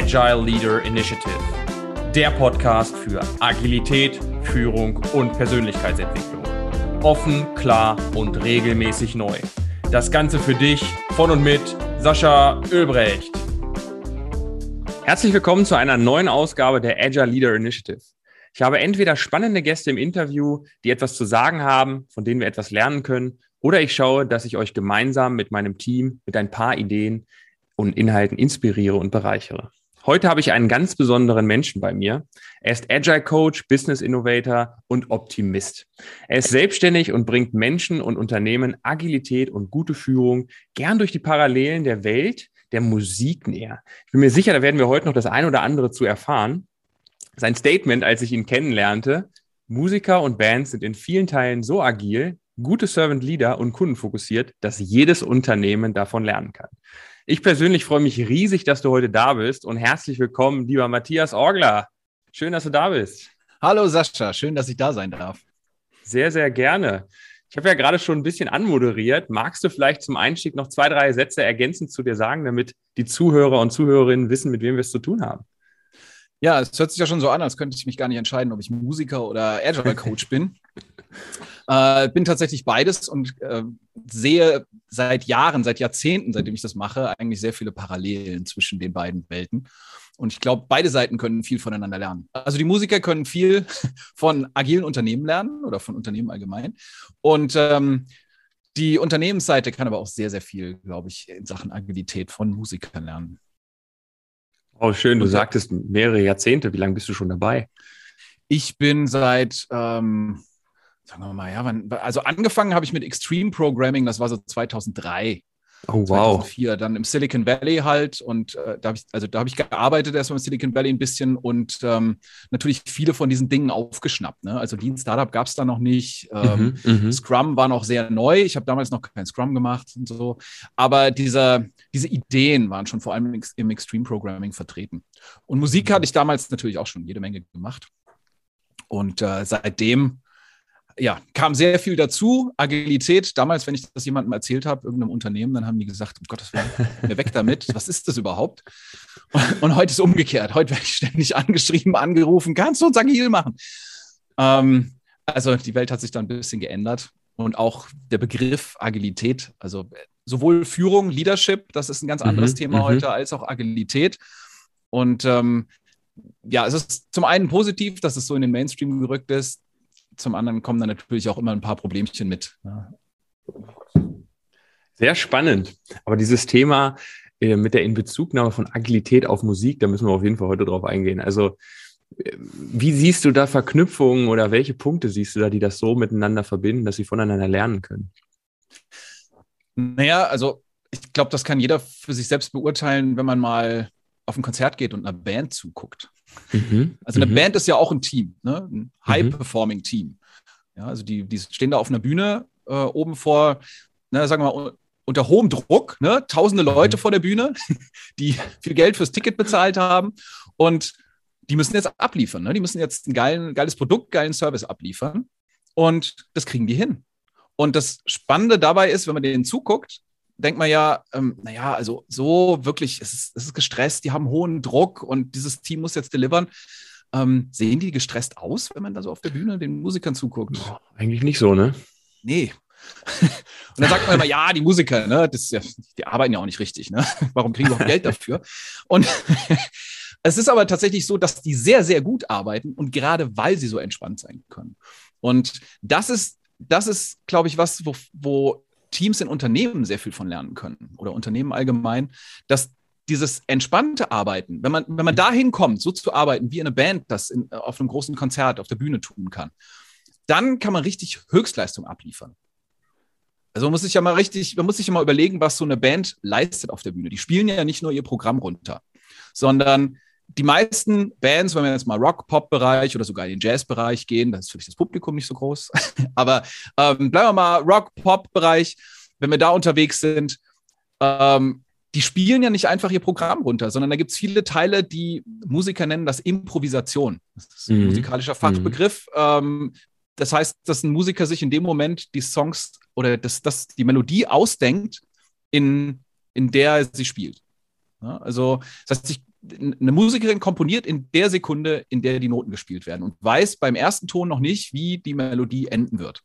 Agile Leader Initiative, der Podcast für Agilität, Führung und Persönlichkeitsentwicklung. Offen, klar und regelmäßig neu. Das Ganze für dich von und mit Sascha Ölbrecht. Herzlich willkommen zu einer neuen Ausgabe der Agile Leader Initiative. Ich habe entweder spannende Gäste im Interview, die etwas zu sagen haben, von denen wir etwas lernen können, oder ich schaue, dass ich euch gemeinsam mit meinem Team mit ein paar Ideen und Inhalten inspiriere und bereichere. Heute habe ich einen ganz besonderen Menschen bei mir. Er ist Agile Coach, Business Innovator und Optimist. Er ist selbstständig und bringt Menschen und Unternehmen Agilität und gute Führung gern durch die Parallelen der Welt der Musik näher. Ich bin mir sicher, da werden wir heute noch das ein oder andere zu erfahren. Sein Statement, als ich ihn kennenlernte, Musiker und Bands sind in vielen Teilen so agil, gute Servant Leader und kundenfokussiert, dass jedes Unternehmen davon lernen kann. Ich persönlich freue mich riesig, dass du heute da bist und herzlich willkommen, lieber Matthias Orgler. Schön, dass du da bist. Hallo Sascha, schön, dass ich da sein darf. Sehr, sehr gerne. Ich habe ja gerade schon ein bisschen anmoderiert. Magst du vielleicht zum Einstieg noch zwei, drei Sätze ergänzend zu dir sagen, damit die Zuhörer und Zuhörerinnen wissen, mit wem wir es zu tun haben? Ja, es hört sich ja schon so an, als könnte ich mich gar nicht entscheiden, ob ich Musiker oder Agile Coach bin. Äh, bin tatsächlich beides und äh, sehe seit Jahren, seit Jahrzehnten, seitdem ich das mache, eigentlich sehr viele Parallelen zwischen den beiden Welten. Und ich glaube, beide Seiten können viel voneinander lernen. Also die Musiker können viel von agilen Unternehmen lernen oder von Unternehmen allgemein. Und ähm, die Unternehmensseite kann aber auch sehr, sehr viel, glaube ich, in Sachen Agilität von Musikern lernen. Oh, schön. Du sagtest mehrere Jahrzehnte. Wie lange bist du schon dabei? Ich bin seit ähm, sagen wir mal, ja, wann, also angefangen habe ich mit Extreme Programming, das war so 2003. Oh, wow. 2004, dann im Silicon Valley halt und äh, da habe ich, also da habe ich gearbeitet erstmal im Silicon Valley ein bisschen und ähm, natürlich viele von diesen Dingen aufgeschnappt. Ne? Also Lean Startup gab es da noch nicht. Ähm, mhm, mhm, Scrum war noch sehr neu. Ich habe damals noch kein Scrum gemacht und so. Aber diese, diese Ideen waren schon vor allem im Extreme Programming vertreten. Und Musik mhm. hatte ich damals natürlich auch schon jede Menge gemacht. Und äh, seitdem ja, kam sehr viel dazu. Agilität, damals, wenn ich das jemandem erzählt habe, irgendeinem Unternehmen, dann haben die gesagt, um Gottes Willen, mir weg damit. Was ist das überhaupt? Und, und heute ist umgekehrt. Heute werde ich ständig angeschrieben, angerufen, kannst du uns agil machen? Ähm, also die Welt hat sich da ein bisschen geändert. Und auch der Begriff Agilität, also sowohl Führung, Leadership, das ist ein ganz anderes mhm, Thema mhm. heute, als auch Agilität. Und ähm, ja, es ist zum einen positiv, dass es so in den Mainstream gerückt ist zum anderen kommen dann natürlich auch immer ein paar Problemchen mit. Ja. Sehr spannend. Aber dieses Thema äh, mit der Inbezugnahme von Agilität auf Musik, da müssen wir auf jeden Fall heute drauf eingehen. Also, äh, wie siehst du da Verknüpfungen oder welche Punkte siehst du da, die das so miteinander verbinden, dass sie voneinander lernen können? Naja, also ich glaube, das kann jeder für sich selbst beurteilen, wenn man mal auf ein Konzert geht und einer Band zuguckt. Mhm. Also eine mhm. Band ist ja auch ein Team, ne? ein High-Performing-Team. Ja, also die, die stehen da auf einer Bühne äh, oben vor, ne, sagen wir mal, unter hohem Druck, ne? tausende Leute mhm. vor der Bühne, die viel Geld fürs Ticket bezahlt haben und die müssen jetzt abliefern. Ne? Die müssen jetzt ein geilen, geiles Produkt, geilen Service abliefern und das kriegen die hin. Und das Spannende dabei ist, wenn man denen zuguckt, denkt man ja, ähm, naja, also so wirklich, es ist, es ist gestresst, die haben hohen Druck und dieses Team muss jetzt delivern. Ähm, sehen die gestresst aus, wenn man da so auf der Bühne den Musikern zuguckt? Boah, eigentlich nicht so, ne? Nee. und dann sagt man immer, ja, die Musiker, ne, das ja, die arbeiten ja auch nicht richtig, ne? Warum kriegen wir auch Geld dafür? Und es ist aber tatsächlich so, dass die sehr, sehr gut arbeiten und gerade weil sie so entspannt sein können. Und das ist, das ist, glaube ich, was, wo, wo Teams in Unternehmen sehr viel von lernen können oder Unternehmen allgemein, dass dieses entspannte Arbeiten, wenn man, wenn man dahin kommt, so zu arbeiten, wie eine Band das in, auf einem großen Konzert auf der Bühne tun kann, dann kann man richtig Höchstleistung abliefern. Also man muss sich ja mal richtig, man muss sich ja mal überlegen, was so eine Band leistet auf der Bühne. Die spielen ja nicht nur ihr Programm runter, sondern die meisten Bands, wenn wir jetzt mal Rock-Pop-Bereich oder sogar in den Jazz-Bereich gehen, das ist vielleicht das Publikum nicht so groß, aber ähm, bleiben wir mal Rock-Pop-Bereich, wenn wir da unterwegs sind, ähm, die spielen ja nicht einfach ihr Programm runter, sondern da gibt es viele Teile, die Musiker nennen das Improvisation. Das ist ein mhm. musikalischer Fachbegriff. Mhm. Ähm, das heißt, dass ein Musiker sich in dem Moment die Songs oder das, das, die Melodie ausdenkt, in, in der er sie spielt. Ja, also, das heißt, ich eine Musikerin komponiert in der Sekunde, in der die Noten gespielt werden und weiß beim ersten Ton noch nicht, wie die Melodie enden wird.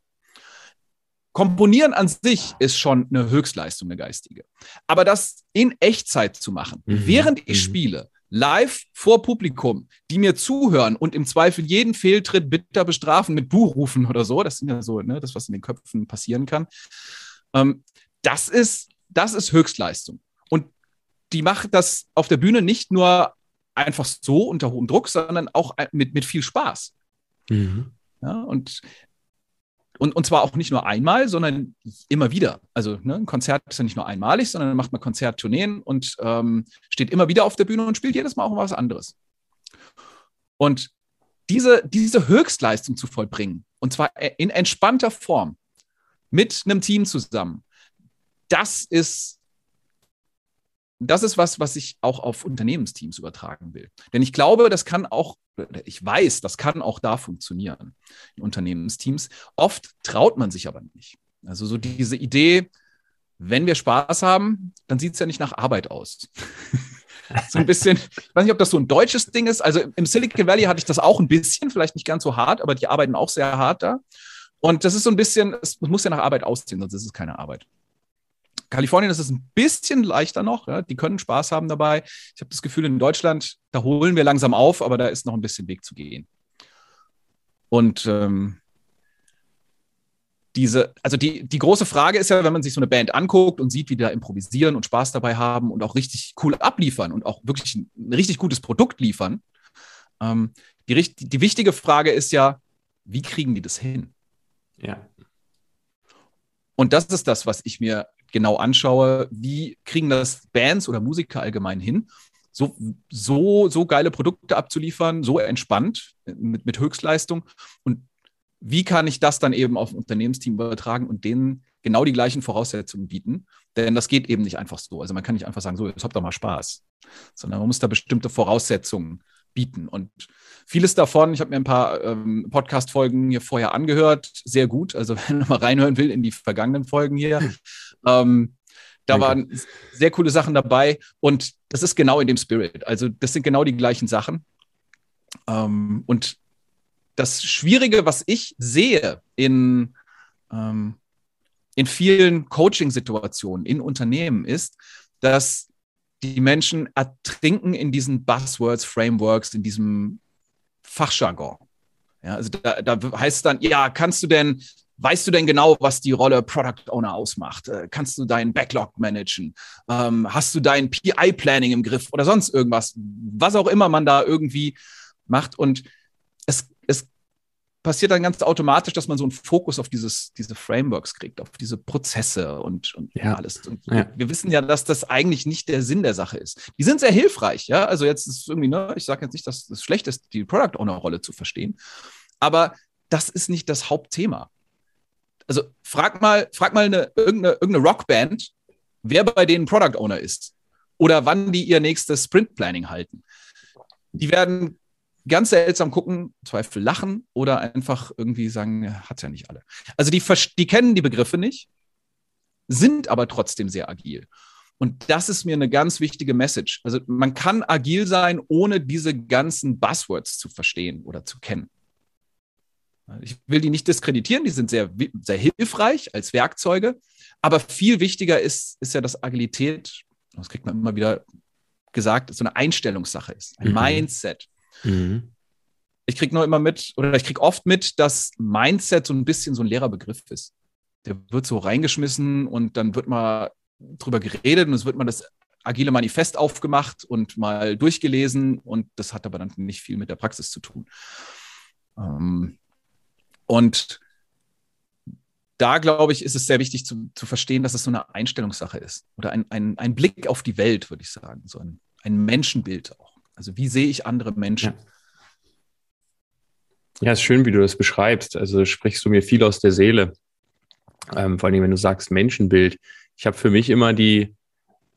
Komponieren an sich ist schon eine Höchstleistung, eine geistige. Aber das in Echtzeit zu machen, mhm. während ich mhm. spiele, live vor Publikum, die mir zuhören und im Zweifel jeden Fehltritt bitter bestrafen mit Buhrufen oder so, das sind ja so, ne, das, was in den Köpfen passieren kann. Ähm, das ist, das ist Höchstleistung. Und die macht das auf der Bühne nicht nur einfach so unter hohem Druck, sondern auch mit, mit viel Spaß. Mhm. Ja, und und, und zwar auch nicht nur einmal, sondern immer wieder. Also ne, ein Konzert ist ja nicht nur einmalig, sondern dann macht man Konzerttourneen und ähm, steht immer wieder auf der Bühne und spielt jedes Mal auch was anderes. Und diese, diese Höchstleistung zu vollbringen, und zwar in entspannter Form, mit einem Team zusammen, das ist das ist was, was ich auch auf Unternehmensteams übertragen will. Denn ich glaube, das kann auch, ich weiß, das kann auch da funktionieren in Unternehmensteams. Oft traut man sich aber nicht. Also so diese Idee, wenn wir Spaß haben, dann sieht es ja nicht nach Arbeit aus. so ein bisschen, ich weiß nicht, ob das so ein deutsches Ding ist. Also im Silicon Valley hatte ich das auch ein bisschen, vielleicht nicht ganz so hart, aber die arbeiten auch sehr hart da. Und das ist so ein bisschen, es muss ja nach Arbeit aussehen, sonst ist es keine Arbeit. Kalifornien ist es ein bisschen leichter noch. Ja? Die können Spaß haben dabei. Ich habe das Gefühl, in Deutschland, da holen wir langsam auf, aber da ist noch ein bisschen Weg zu gehen. Und ähm, diese, also die, die große Frage ist ja, wenn man sich so eine Band anguckt und sieht, wie die da improvisieren und Spaß dabei haben und auch richtig cool abliefern und auch wirklich ein, ein richtig gutes Produkt liefern. Ähm, die, die wichtige Frage ist ja, wie kriegen die das hin? Ja. Und das ist das, was ich mir genau anschaue, wie kriegen das Bands oder Musiker allgemein hin, so, so, so geile Produkte abzuliefern, so entspannt mit, mit Höchstleistung. Und wie kann ich das dann eben auf ein Unternehmensteam übertragen und denen genau die gleichen Voraussetzungen bieten? Denn das geht eben nicht einfach so. Also man kann nicht einfach sagen, so, jetzt habt doch mal Spaß, sondern man muss da bestimmte Voraussetzungen bieten. Und vieles davon, ich habe mir ein paar ähm, Podcast-Folgen hier vorher angehört, sehr gut. Also wenn man mal reinhören will in die vergangenen Folgen hier, ähm, da Danke. waren sehr coole Sachen dabei und das ist genau in dem Spirit. Also das sind genau die gleichen Sachen. Ähm, und das Schwierige, was ich sehe in, ähm, in vielen Coaching-Situationen in Unternehmen, ist, dass die Menschen ertrinken in diesen Buzzwords, Frameworks, in diesem Fachjargon. Ja, also da, da heißt es dann, ja, kannst du denn, weißt du denn genau, was die Rolle Product Owner ausmacht? Äh, kannst du deinen Backlog managen? Ähm, hast du dein PI-Planning im Griff oder sonst irgendwas? Was auch immer man da irgendwie macht. Und passiert dann ganz automatisch, dass man so einen Fokus auf dieses, diese Frameworks kriegt, auf diese Prozesse und, und ja. alles. Und ja. wir wissen ja, dass das eigentlich nicht der Sinn der Sache ist. Die sind sehr hilfreich, ja. Also jetzt ist irgendwie, ne, ich sage jetzt nicht, dass es schlecht ist, die Product Owner-Rolle zu verstehen, aber das ist nicht das Hauptthema. Also frag mal, frag mal eine, irgendeine, irgendeine Rockband, wer bei denen Product Owner ist oder wann die ihr nächstes Sprint Planning halten. Die werden ganz seltsam gucken, Zweifel lachen oder einfach irgendwie sagen, hat ja nicht alle. Also die, die kennen die Begriffe nicht, sind aber trotzdem sehr agil. Und das ist mir eine ganz wichtige Message. Also man kann agil sein, ohne diese ganzen Buzzwords zu verstehen oder zu kennen. Ich will die nicht diskreditieren, die sind sehr, sehr hilfreich als Werkzeuge. Aber viel wichtiger ist, ist ja, dass Agilität, das kriegt man immer wieder gesagt, so eine Einstellungssache ist, ein mhm. Mindset. Mhm. Ich kriege nur immer mit, oder ich kriege oft mit, dass Mindset so ein bisschen so ein leerer Begriff ist. Der wird so reingeschmissen und dann wird mal drüber geredet und es wird mal das agile Manifest aufgemacht und mal durchgelesen und das hat aber dann nicht viel mit der Praxis zu tun. Ähm, und da, glaube ich, ist es sehr wichtig zu, zu verstehen, dass es so eine Einstellungssache ist oder ein, ein, ein Blick auf die Welt, würde ich sagen, so ein, ein Menschenbild auch. Also wie sehe ich andere Menschen? Ja. Ja, ist schön, wie du das beschreibst. Also sprichst du mir viel aus der Seele. Ähm, vor allem, wenn du sagst Menschenbild. Ich habe für mich immer die,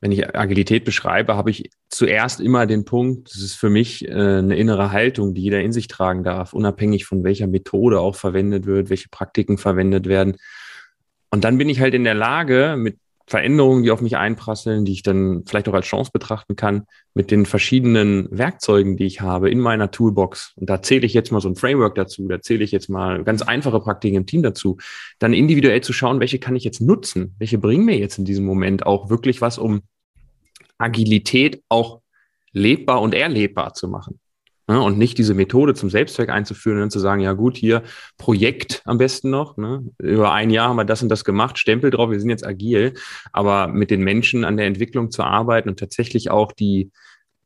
wenn ich Agilität beschreibe, habe ich zuerst immer den Punkt, das ist für mich äh, eine innere Haltung, die jeder in sich tragen darf, unabhängig von welcher Methode auch verwendet wird, welche Praktiken verwendet werden. Und dann bin ich halt in der Lage, mit Veränderungen, die auf mich einprasseln, die ich dann vielleicht auch als Chance betrachten kann, mit den verschiedenen Werkzeugen, die ich habe in meiner Toolbox. Und da zähle ich jetzt mal so ein Framework dazu, da zähle ich jetzt mal ganz einfache Praktiken im Team dazu, dann individuell zu schauen, welche kann ich jetzt nutzen, welche bringen mir jetzt in diesem Moment auch wirklich was, um Agilität auch lebbar und erlebbar zu machen. Ne, und nicht diese Methode zum Selbstzweck einzuführen und zu sagen, ja gut, hier Projekt am besten noch. Ne? Über ein Jahr haben wir das und das gemacht, Stempel drauf, wir sind jetzt agil. Aber mit den Menschen an der Entwicklung zu arbeiten und tatsächlich auch die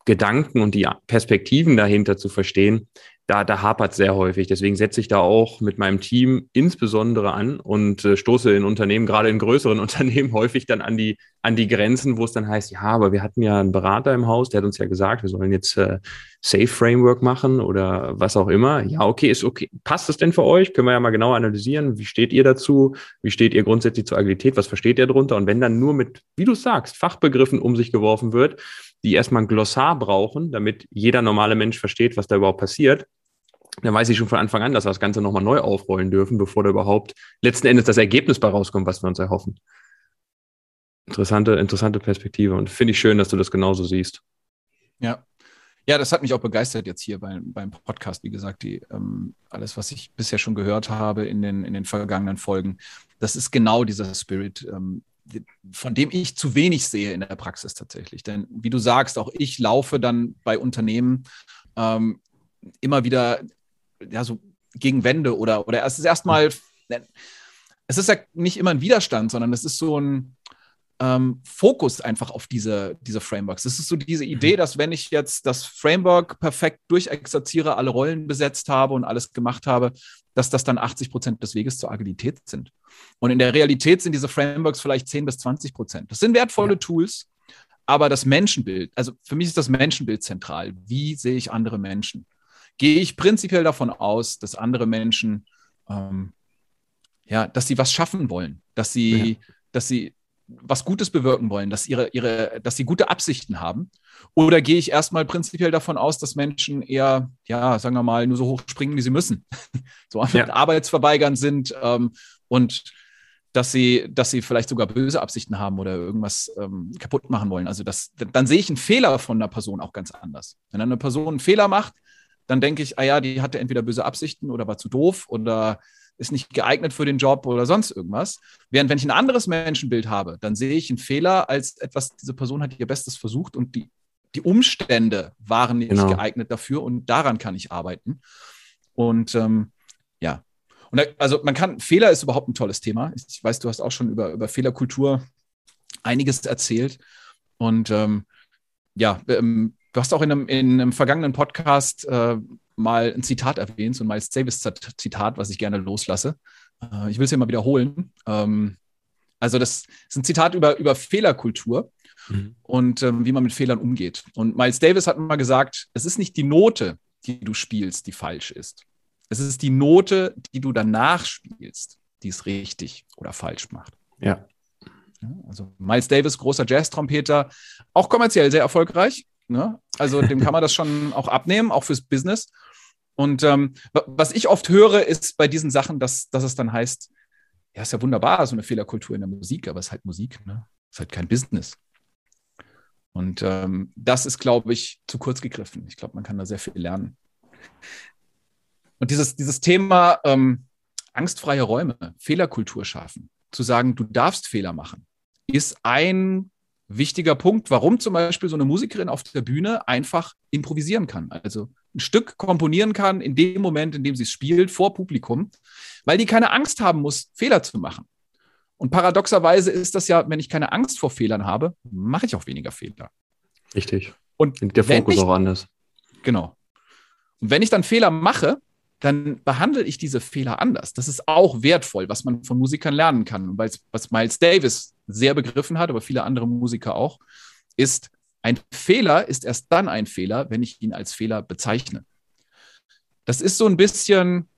Gedanken und die Perspektiven dahinter zu verstehen, da, da hapert sehr häufig. Deswegen setze ich da auch mit meinem Team insbesondere an und äh, stoße in Unternehmen, gerade in größeren Unternehmen, häufig dann an die, an die Grenzen, wo es dann heißt, ja, aber wir hatten ja einen Berater im Haus, der hat uns ja gesagt, wir sollen jetzt äh, Safe Framework machen oder was auch immer. Ja, okay, ist okay. Passt das denn für euch? Können wir ja mal genau analysieren. Wie steht ihr dazu? Wie steht ihr grundsätzlich zur Agilität? Was versteht ihr darunter? Und wenn dann nur mit, wie du sagst, Fachbegriffen um sich geworfen wird, die erstmal ein Glossar brauchen, damit jeder normale Mensch versteht, was da überhaupt passiert, dann weiß ich schon von Anfang an, dass wir das Ganze nochmal neu aufrollen dürfen, bevor da überhaupt letzten Endes das Ergebnis bei rauskommt, was wir uns erhoffen. Interessante, interessante Perspektive und finde ich schön, dass du das genauso siehst. Ja. Ja, das hat mich auch begeistert jetzt hier beim, beim Podcast. Wie gesagt, die, ähm, alles, was ich bisher schon gehört habe in den, in den vergangenen Folgen, das ist genau dieser Spirit, ähm, von dem ich zu wenig sehe in der Praxis tatsächlich. Denn wie du sagst, auch ich laufe dann bei Unternehmen ähm, immer wieder ja, so gegen Wände oder, oder es ist erstmal, es ist ja nicht immer ein Widerstand, sondern es ist so ein ähm, Fokus einfach auf diese, diese Frameworks. Es ist so diese mhm. Idee, dass wenn ich jetzt das Framework perfekt durchexerziere, alle Rollen besetzt habe und alles gemacht habe, dass das dann 80 Prozent des Weges zur Agilität sind. Und in der Realität sind diese Frameworks vielleicht 10 bis 20 Prozent. Das sind wertvolle ja. Tools, aber das Menschenbild, also für mich ist das Menschenbild zentral. Wie sehe ich andere Menschen? Gehe ich prinzipiell davon aus, dass andere Menschen, ähm, ja, dass sie was schaffen wollen, dass sie, ja. dass sie was Gutes bewirken wollen, dass, ihre, ihre, dass sie gute Absichten haben? Oder gehe ich erstmal prinzipiell davon aus, dass Menschen eher, ja, sagen wir mal, nur so hoch springen, wie sie müssen, so ja. arbeitsverweigernd sind ähm, und dass sie, dass sie vielleicht sogar böse Absichten haben oder irgendwas ähm, kaputt machen wollen. Also das, dann sehe ich einen Fehler von einer Person auch ganz anders. Wenn eine Person einen Fehler macht, dann denke ich, ah ja, die hatte entweder böse Absichten oder war zu doof oder ist nicht geeignet für den Job oder sonst irgendwas. Während wenn ich ein anderes Menschenbild habe, dann sehe ich einen Fehler als etwas, diese Person hat ihr Bestes versucht und die, die Umstände waren nicht genau. geeignet dafür und daran kann ich arbeiten. Und ähm, ja, und da, also man kann, Fehler ist überhaupt ein tolles Thema. Ich weiß, du hast auch schon über, über Fehlerkultur einiges erzählt. Und ähm, ja, ähm, Du hast auch in einem, in einem vergangenen Podcast äh, mal ein Zitat erwähnt, so ein Miles Davis-Zitat, was ich gerne loslasse. Äh, ich will es hier mal wiederholen. Ähm, also, das ist ein Zitat über, über Fehlerkultur mhm. und ähm, wie man mit Fehlern umgeht. Und Miles Davis hat mal gesagt: Es ist nicht die Note, die du spielst, die falsch ist. Es ist die Note, die du danach spielst, die es richtig oder falsch macht. Ja. Also Miles Davis, großer Jazz-Trompeter, auch kommerziell sehr erfolgreich. Ne? Also dem kann man das schon auch abnehmen, auch fürs Business. Und ähm, was ich oft höre, ist bei diesen Sachen, dass, dass es dann heißt, ja, ist ja wunderbar, so eine Fehlerkultur in der Musik, aber es ist halt Musik, ne? Es ist halt kein Business. Und ähm, das ist, glaube ich, zu kurz gegriffen. Ich glaube, man kann da sehr viel lernen. Und dieses, dieses Thema ähm, angstfreie Räume, Fehlerkultur schaffen, zu sagen, du darfst Fehler machen, ist ein wichtiger Punkt, warum zum Beispiel so eine Musikerin auf der Bühne einfach improvisieren kann. Also ein Stück komponieren kann in dem Moment, in dem sie es spielt, vor Publikum, weil die keine Angst haben muss, Fehler zu machen. Und paradoxerweise ist das ja, wenn ich keine Angst vor Fehlern habe, mache ich auch weniger Fehler. Richtig. Und der Fokus ich, auch anders. Genau. Und wenn ich dann Fehler mache, dann behandle ich diese Fehler anders. Das ist auch wertvoll, was man von Musikern lernen kann. Weil was Miles Davis sehr begriffen hat, aber viele andere Musiker auch, ist, ein Fehler ist erst dann ein Fehler, wenn ich ihn als Fehler bezeichne. Das ist so ein bisschen,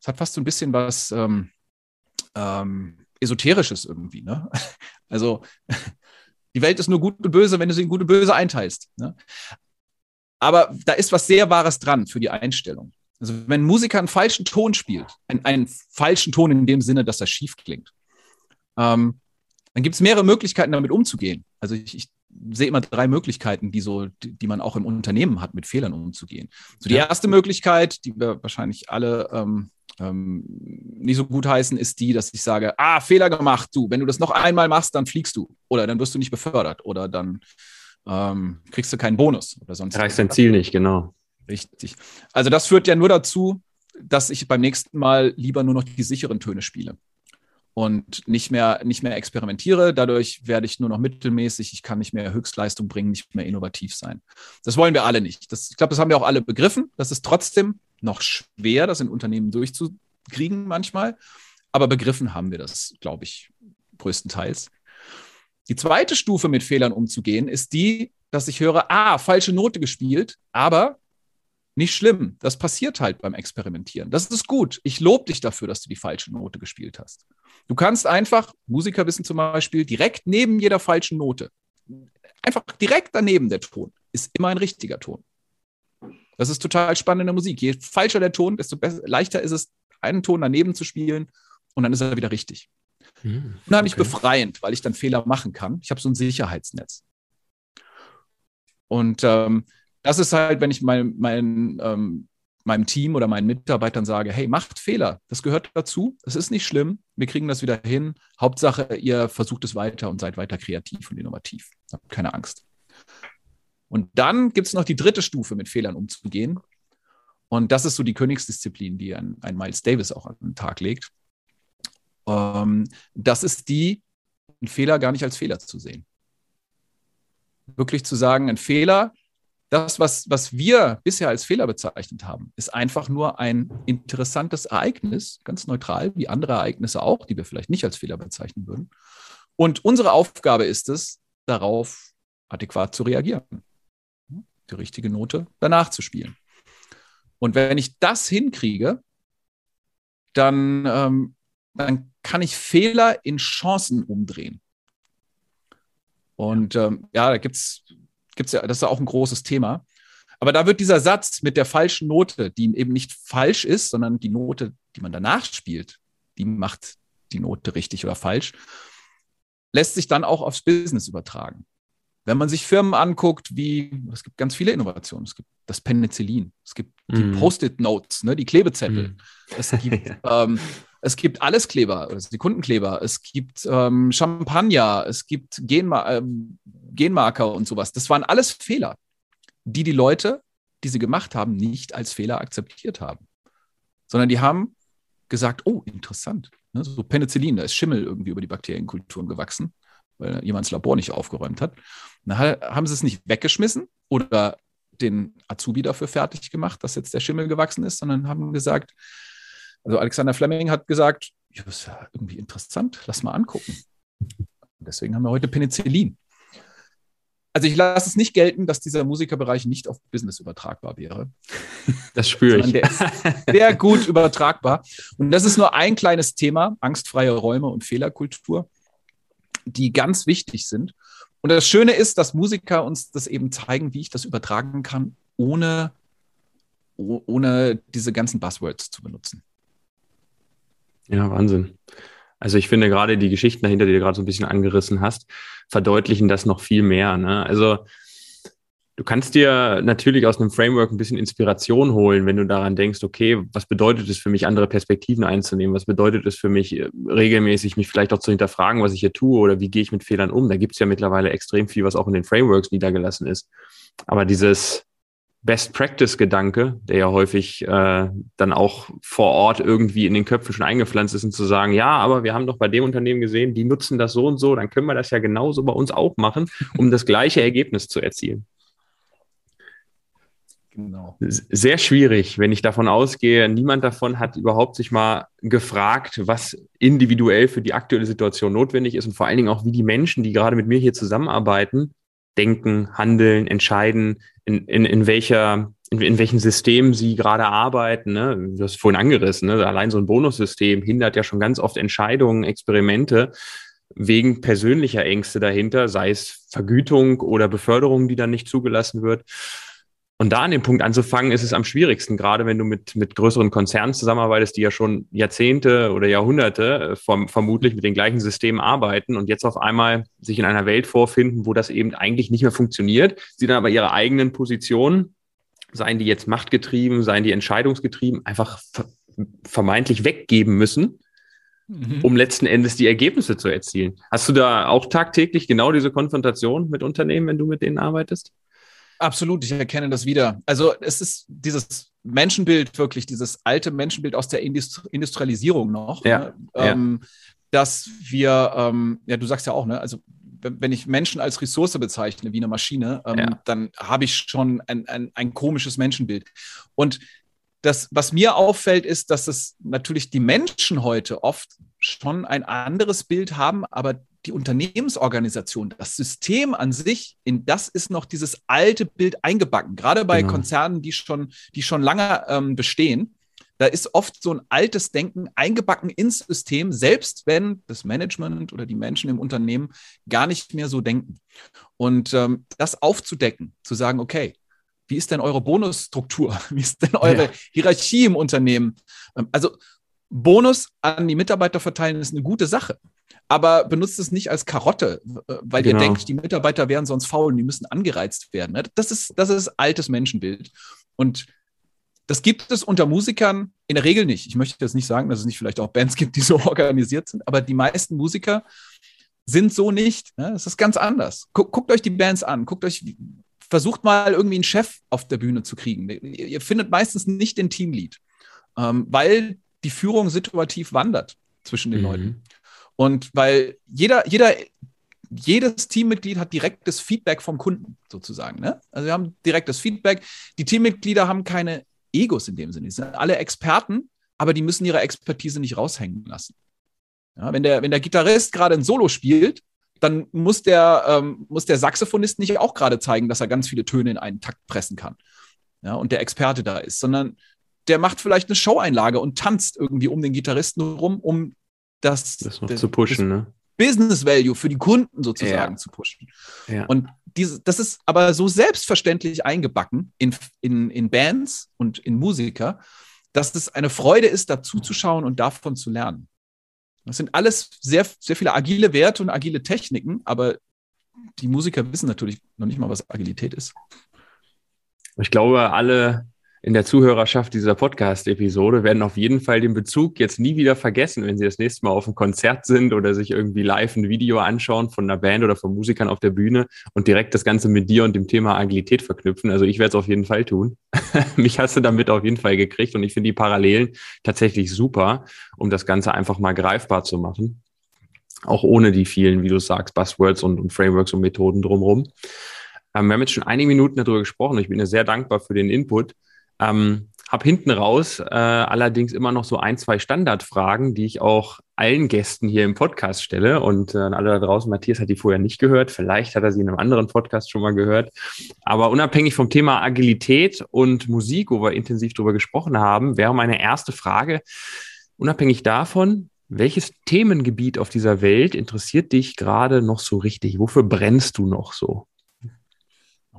es hat fast so ein bisschen was ähm, ähm, Esoterisches irgendwie. Ne? Also die Welt ist nur gut und böse, wenn du sie in gut und böse einteilst. Ne? Aber da ist was sehr Wahres dran für die Einstellung. Also wenn ein Musiker einen falschen Ton spielt, einen, einen falschen Ton in dem Sinne, dass er schief klingt, ähm, dann gibt es mehrere Möglichkeiten, damit umzugehen. Also ich, ich sehe immer drei Möglichkeiten, die so, die, die, man auch im Unternehmen hat, mit Fehlern umzugehen. So die erste Möglichkeit, die wir wahrscheinlich alle ähm, ähm, nicht so gut heißen, ist die, dass ich sage, ah, Fehler gemacht, du, wenn du das noch einmal machst, dann fliegst du oder dann wirst du nicht befördert oder dann ähm, kriegst du keinen Bonus oder sonst. Erreichst dein Ziel nicht, genau. Richtig. Also das führt ja nur dazu, dass ich beim nächsten Mal lieber nur noch die sicheren Töne spiele und nicht mehr, nicht mehr experimentiere. Dadurch werde ich nur noch mittelmäßig, ich kann nicht mehr Höchstleistung bringen, nicht mehr innovativ sein. Das wollen wir alle nicht. Das, ich glaube, das haben wir auch alle begriffen. Das ist trotzdem noch schwer, das in Unternehmen durchzukriegen manchmal. Aber begriffen haben wir das, glaube ich, größtenteils. Die zweite Stufe mit Fehlern umzugehen ist die, dass ich höre, ah, falsche Note gespielt, aber nicht schlimm. Das passiert halt beim Experimentieren. Das ist gut. Ich lobe dich dafür, dass du die falsche Note gespielt hast. Du kannst einfach, Musiker wissen zum Beispiel, direkt neben jeder falschen Note, einfach direkt daneben der Ton, ist immer ein richtiger Ton. Das ist total spannend in der Musik. Je falscher der Ton, desto besser, leichter ist es, einen Ton daneben zu spielen und dann ist er wieder richtig. Hm, Unheimlich okay. befreiend, weil ich dann Fehler machen kann. Ich habe so ein Sicherheitsnetz. Und ähm, das ist halt, wenn ich mein, mein, ähm, meinem Team oder meinen Mitarbeitern sage, hey, macht Fehler, das gehört dazu, es ist nicht schlimm, wir kriegen das wieder hin. Hauptsache, ihr versucht es weiter und seid weiter kreativ und innovativ. Habt keine Angst. Und dann gibt es noch die dritte Stufe, mit Fehlern umzugehen. Und das ist so die Königsdisziplin, die ein, ein Miles Davis auch an den Tag legt. Ähm, das ist die, einen Fehler gar nicht als Fehler zu sehen. Wirklich zu sagen, ein Fehler das, was, was wir bisher als Fehler bezeichnet haben, ist einfach nur ein interessantes Ereignis, ganz neutral, wie andere Ereignisse auch, die wir vielleicht nicht als Fehler bezeichnen würden. Und unsere Aufgabe ist es, darauf adäquat zu reagieren, die richtige Note danach zu spielen. Und wenn ich das hinkriege, dann, ähm, dann kann ich Fehler in Chancen umdrehen. Und ähm, ja, da gibt es gibt's ja, das ist ja auch ein großes Thema. Aber da wird dieser Satz mit der falschen Note, die eben nicht falsch ist, sondern die Note, die man danach spielt, die macht die Note richtig oder falsch, lässt sich dann auch aufs Business übertragen. Wenn man sich Firmen anguckt, wie, es gibt ganz viele Innovationen. Es gibt das Penicillin, es gibt die mm. Post-it-Notes, ne, die Klebezettel. Mm. Es gibt ähm, es gibt Alleskleber, also die Kundenkleber, es gibt ähm, Champagner, es gibt Genma ähm, Genmarker und sowas. Das waren alles Fehler, die die Leute, die sie gemacht haben, nicht als Fehler akzeptiert haben, sondern die haben gesagt, oh, interessant. Ne? So Penicillin, da ist Schimmel irgendwie über die Bakterienkulturen gewachsen, weil jemand das Labor nicht aufgeräumt hat. Dann haben sie es nicht weggeschmissen oder den Azubi dafür fertig gemacht, dass jetzt der Schimmel gewachsen ist, sondern haben gesagt, also Alexander Fleming hat gesagt, ja, das ist ja irgendwie interessant, lass mal angucken. Deswegen haben wir heute Penicillin. Also ich lasse es nicht gelten, dass dieser Musikerbereich nicht auf Business übertragbar wäre. Das spüre ich. Der ist sehr gut übertragbar. Und das ist nur ein kleines Thema, angstfreie Räume und Fehlerkultur, die ganz wichtig sind. Und das Schöne ist, dass Musiker uns das eben zeigen, wie ich das übertragen kann, ohne, ohne diese ganzen Buzzwords zu benutzen. Ja, Wahnsinn. Also ich finde gerade die Geschichten dahinter, die du gerade so ein bisschen angerissen hast, verdeutlichen das noch viel mehr. Ne? Also du kannst dir natürlich aus einem Framework ein bisschen Inspiration holen, wenn du daran denkst, okay, was bedeutet es für mich, andere Perspektiven einzunehmen? Was bedeutet es für mich, äh, regelmäßig mich vielleicht auch zu hinterfragen, was ich hier tue oder wie gehe ich mit Fehlern um? Da gibt es ja mittlerweile extrem viel, was auch in den Frameworks niedergelassen ist. Aber dieses Best-Practice-Gedanke, der ja häufig äh, dann auch vor Ort irgendwie in den Köpfen schon eingepflanzt ist, und zu sagen, ja, aber wir haben doch bei dem Unternehmen gesehen, die nutzen das so und so, dann können wir das ja genauso bei uns auch machen, um das gleiche Ergebnis zu erzielen. Genau. Sehr schwierig, wenn ich davon ausgehe, niemand davon hat überhaupt sich mal gefragt, was individuell für die aktuelle Situation notwendig ist und vor allen Dingen auch, wie die Menschen, die gerade mit mir hier zusammenarbeiten, denken, handeln, entscheiden, in, in, in welcher, in, welchem System sie gerade arbeiten. Ne? Du hast vorhin angerissen, ne? allein so ein Bonussystem hindert ja schon ganz oft Entscheidungen, Experimente wegen persönlicher Ängste dahinter, sei es Vergütung oder Beförderung, die dann nicht zugelassen wird. Und da an dem Punkt anzufangen, ist es am schwierigsten, gerade wenn du mit, mit größeren Konzernen zusammenarbeitest, die ja schon Jahrzehnte oder Jahrhunderte äh, vom, vermutlich mit den gleichen Systemen arbeiten und jetzt auf einmal sich in einer Welt vorfinden, wo das eben eigentlich nicht mehr funktioniert, sie dann aber ihre eigenen Positionen, seien die jetzt machtgetrieben, seien die entscheidungsgetrieben, einfach vermeintlich weggeben müssen, mhm. um letzten Endes die Ergebnisse zu erzielen. Hast du da auch tagtäglich genau diese Konfrontation mit Unternehmen, wenn du mit denen arbeitest? Absolut, ich erkenne das wieder. Also es ist dieses Menschenbild wirklich, dieses alte Menschenbild aus der Industri Industrialisierung noch, ja, ne? ähm, dass wir, ähm, ja, du sagst ja auch, ne, also wenn ich Menschen als Ressource bezeichne, wie eine Maschine, ähm, ja. dann habe ich schon ein, ein, ein komisches Menschenbild. Und das, was mir auffällt, ist, dass es natürlich die Menschen heute oft schon ein anderes Bild haben, aber die Unternehmensorganisation, das System an sich, in das ist noch dieses alte Bild eingebacken. Gerade bei genau. Konzernen, die schon, die schon lange ähm, bestehen, da ist oft so ein altes Denken eingebacken ins System, selbst wenn das Management oder die Menschen im Unternehmen gar nicht mehr so denken. Und ähm, das aufzudecken, zu sagen, okay, wie ist denn eure Bonusstruktur? Wie ist denn eure ja. Hierarchie im Unternehmen? Ähm, also Bonus an die Mitarbeiter verteilen ist eine gute Sache aber benutzt es nicht als Karotte, äh, weil genau. ihr denkt, die Mitarbeiter wären sonst faul und die müssen angereizt werden. Ne? Das ist, das ist altes Menschenbild. Und das gibt es unter Musikern in der Regel nicht. Ich möchte jetzt nicht sagen, dass es nicht vielleicht auch Bands gibt, die so organisiert sind, aber die meisten Musiker sind so nicht. Ne? Das ist ganz anders. Guckt, guckt euch die Bands an, guckt euch, versucht mal irgendwie einen Chef auf der Bühne zu kriegen. Ihr findet meistens nicht den Teamlead, ähm, weil die Führung situativ wandert zwischen den mhm. Leuten. Und weil jeder, jeder, jedes Teammitglied hat direktes Feedback vom Kunden sozusagen. Ne? Also wir haben direktes Feedback. Die Teammitglieder haben keine Egos in dem Sinne. Sie sind alle Experten, aber die müssen ihre Expertise nicht raushängen lassen. Ja, wenn, der, wenn der Gitarrist gerade ein Solo spielt, dann muss der, ähm, muss der Saxophonist nicht auch gerade zeigen, dass er ganz viele Töne in einen Takt pressen kann. Ja, und der Experte da ist, sondern der macht vielleicht eine Showeinlage und tanzt irgendwie um den Gitarristen rum, um das, das noch das, zu pushen, ne? Business Value für die Kunden sozusagen ja. zu pushen. Ja. Und diese, das ist aber so selbstverständlich eingebacken in, in, in Bands und in Musiker, dass es eine Freude ist, dazu zu schauen und davon zu lernen. Das sind alles sehr, sehr viele agile Werte und agile Techniken, aber die Musiker wissen natürlich noch nicht mal, was Agilität ist. Ich glaube, alle in der Zuhörerschaft dieser Podcast-Episode werden auf jeden Fall den Bezug jetzt nie wieder vergessen, wenn sie das nächste Mal auf einem Konzert sind oder sich irgendwie live ein Video anschauen von einer Band oder von Musikern auf der Bühne und direkt das Ganze mit dir und dem Thema Agilität verknüpfen. Also ich werde es auf jeden Fall tun. Mich hast du damit auf jeden Fall gekriegt und ich finde die Parallelen tatsächlich super, um das Ganze einfach mal greifbar zu machen. Auch ohne die vielen, wie du sagst, Buzzwords und, und Frameworks und Methoden drumherum. Ähm, wir haben jetzt schon einige Minuten darüber gesprochen ich bin dir sehr dankbar für den Input. Ähm, habe hinten raus äh, allerdings immer noch so ein, zwei Standardfragen, die ich auch allen Gästen hier im Podcast stelle. Und äh, alle da draußen, Matthias hat die vorher nicht gehört. Vielleicht hat er sie in einem anderen Podcast schon mal gehört. Aber unabhängig vom Thema Agilität und Musik, wo wir intensiv drüber gesprochen haben, wäre meine erste Frage, unabhängig davon, welches Themengebiet auf dieser Welt interessiert dich gerade noch so richtig? Wofür brennst du noch so?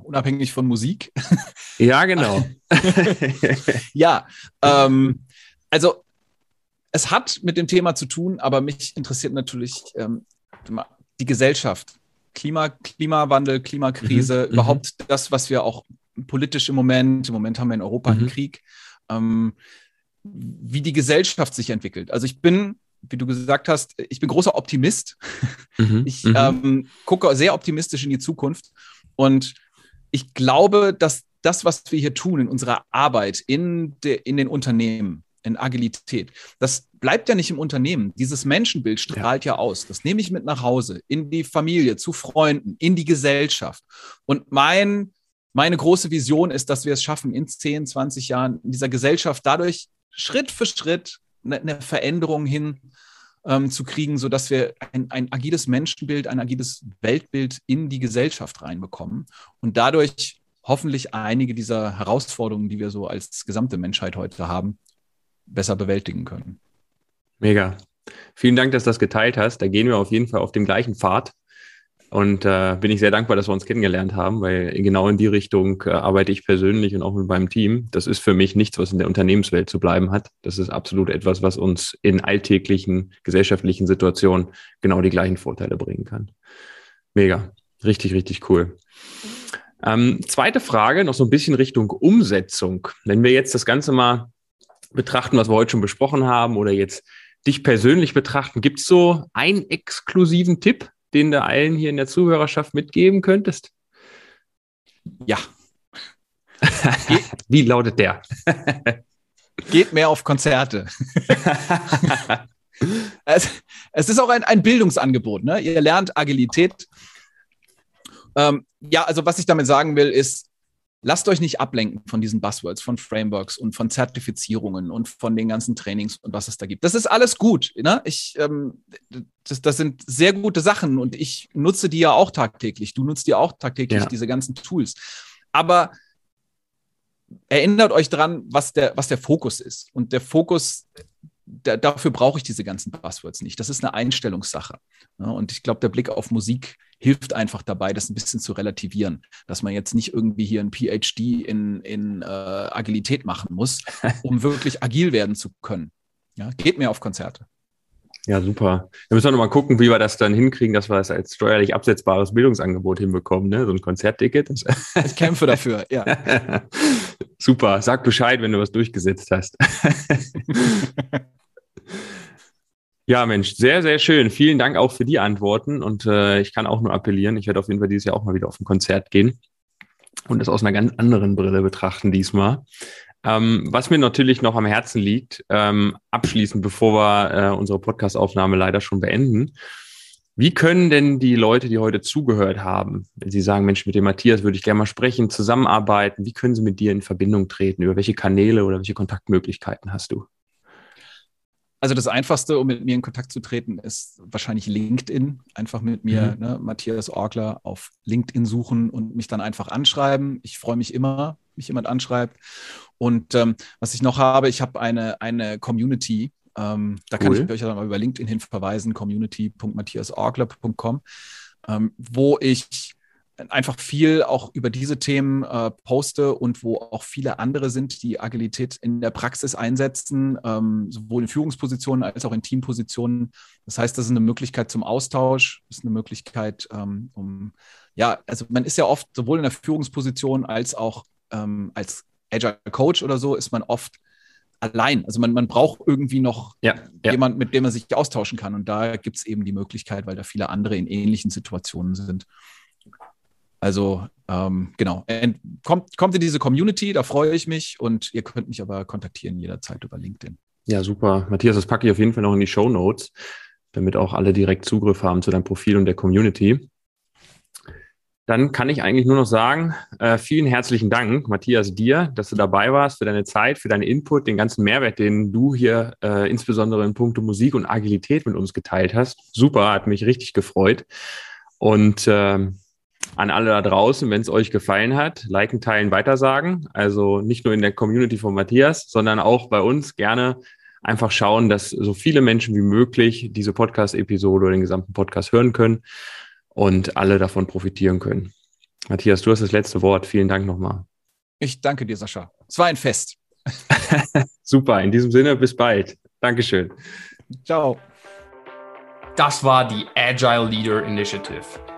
Unabhängig von Musik. Ja, genau. ja, ähm, also es hat mit dem Thema zu tun, aber mich interessiert natürlich ähm, die Gesellschaft. Klima, Klimawandel, Klimakrise, mhm, mhm. überhaupt das, was wir auch politisch im Moment, im Moment haben wir in Europa mhm. einen Krieg, ähm, wie die Gesellschaft sich entwickelt. Also ich bin, wie du gesagt hast, ich bin großer Optimist. Mhm, ich mhm. ähm, gucke sehr optimistisch in die Zukunft und ich glaube, dass das, was wir hier tun in unserer Arbeit, in, de, in den Unternehmen, in Agilität, das bleibt ja nicht im Unternehmen. Dieses Menschenbild strahlt ja. ja aus. Das nehme ich mit nach Hause, in die Familie, zu Freunden, in die Gesellschaft. Und mein, meine große Vision ist, dass wir es schaffen, in 10, 20 Jahren in dieser Gesellschaft dadurch Schritt für Schritt eine, eine Veränderung hin ähm, zu kriegen, sodass wir ein, ein agiles Menschenbild, ein agiles Weltbild in die Gesellschaft reinbekommen und dadurch hoffentlich einige dieser Herausforderungen, die wir so als gesamte Menschheit heute haben, besser bewältigen können. Mega. Vielen Dank, dass du das geteilt hast. Da gehen wir auf jeden Fall auf dem gleichen Pfad. Und äh, bin ich sehr dankbar, dass wir uns kennengelernt haben, weil genau in die Richtung äh, arbeite ich persönlich und auch mit meinem Team. Das ist für mich nichts, was in der Unternehmenswelt zu bleiben hat. Das ist absolut etwas, was uns in alltäglichen gesellschaftlichen Situationen genau die gleichen Vorteile bringen kann. Mega. Richtig, richtig cool. Ähm, zweite Frage, noch so ein bisschen Richtung Umsetzung. Wenn wir jetzt das Ganze mal betrachten, was wir heute schon besprochen haben, oder jetzt dich persönlich betrachten, gibt es so einen exklusiven Tipp, den du allen hier in der Zuhörerschaft mitgeben könntest? Ja. Wie lautet der? Geht mehr auf Konzerte. es, es, ist auch ein, ein Bildungsangebot. Ne? Ihr lernt Agilität. Ähm, ja, also was ich damit sagen will, ist, lasst euch nicht ablenken von diesen Buzzwords, von Frameworks und von Zertifizierungen und von den ganzen Trainings und was es da gibt. Das ist alles gut. Ne? Ich, ähm, das, das sind sehr gute Sachen und ich nutze die ja auch tagtäglich. Du nutzt die auch tagtäglich, ja. diese ganzen Tools. Aber erinnert euch dran, was der, was der Fokus ist. Und der Fokus da, dafür brauche ich diese ganzen Buzzwords nicht. Das ist eine Einstellungssache. Ja, und ich glaube, der Blick auf Musik hilft einfach dabei, das ein bisschen zu relativieren, dass man jetzt nicht irgendwie hier ein PhD in, in äh, Agilität machen muss, um wirklich agil werden zu können. Ja, geht mehr auf Konzerte. Ja, super. Wir müssen noch mal gucken, wie wir das dann hinkriegen, dass wir das als steuerlich absetzbares Bildungsangebot hinbekommen, ne? So ein Konzertticket. Ich kämpfe dafür, ja. super. Sag Bescheid, wenn du was durchgesetzt hast. Ja, Mensch, sehr, sehr schön. Vielen Dank auch für die Antworten. Und äh, ich kann auch nur appellieren, ich werde auf jeden Fall dieses Jahr auch mal wieder auf ein Konzert gehen und das aus einer ganz anderen Brille betrachten diesmal. Ähm, was mir natürlich noch am Herzen liegt, ähm, abschließend, bevor wir äh, unsere Podcastaufnahme leider schon beenden. Wie können denn die Leute, die heute zugehört haben, wenn sie sagen, Mensch, mit dem Matthias würde ich gerne mal sprechen, zusammenarbeiten, wie können sie mit dir in Verbindung treten? Über welche Kanäle oder welche Kontaktmöglichkeiten hast du? Also das Einfachste, um mit mir in Kontakt zu treten, ist wahrscheinlich LinkedIn. Einfach mit mir, mhm. ne, Matthias Orgler, auf LinkedIn suchen und mich dann einfach anschreiben. Ich freue mich immer, mich jemand anschreibt. Und ähm, was ich noch habe, ich habe eine, eine Community. Ähm, da kann ich euch dann mal über LinkedIn hin verweisen, community.matthiasorgler.com, ähm, wo ich einfach viel auch über diese Themen äh, poste und wo auch viele andere sind, die Agilität in der Praxis einsetzen, ähm, sowohl in Führungspositionen als auch in Teampositionen. Das heißt, das ist eine Möglichkeit zum Austausch, ist eine Möglichkeit, ähm, um, ja, also man ist ja oft sowohl in der Führungsposition als auch ähm, als Agile Coach oder so, ist man oft allein. Also man, man braucht irgendwie noch ja, ja. jemand, mit dem man sich austauschen kann. Und da gibt es eben die Möglichkeit, weil da viele andere in ähnlichen Situationen sind. Also ähm, genau, kommt, kommt in diese Community, da freue ich mich und ihr könnt mich aber kontaktieren jederzeit über LinkedIn. Ja, super. Matthias, das packe ich auf jeden Fall noch in die Show Notes, damit auch alle direkt Zugriff haben zu deinem Profil und der Community. Dann kann ich eigentlich nur noch sagen, äh, vielen herzlichen Dank, Matthias, dir, dass du dabei warst, für deine Zeit, für deinen Input, den ganzen Mehrwert, den du hier äh, insbesondere in puncto Musik und Agilität mit uns geteilt hast. Super, hat mich richtig gefreut. Und äh, an alle da draußen, wenn es euch gefallen hat, liken, teilen, weitersagen. Also nicht nur in der Community von Matthias, sondern auch bei uns gerne einfach schauen, dass so viele Menschen wie möglich diese Podcast-Episode oder den gesamten Podcast hören können und alle davon profitieren können. Matthias, du hast das letzte Wort. Vielen Dank nochmal. Ich danke dir, Sascha. Es war ein Fest. Super, in diesem Sinne, bis bald. Dankeschön. Ciao. Das war die Agile Leader Initiative.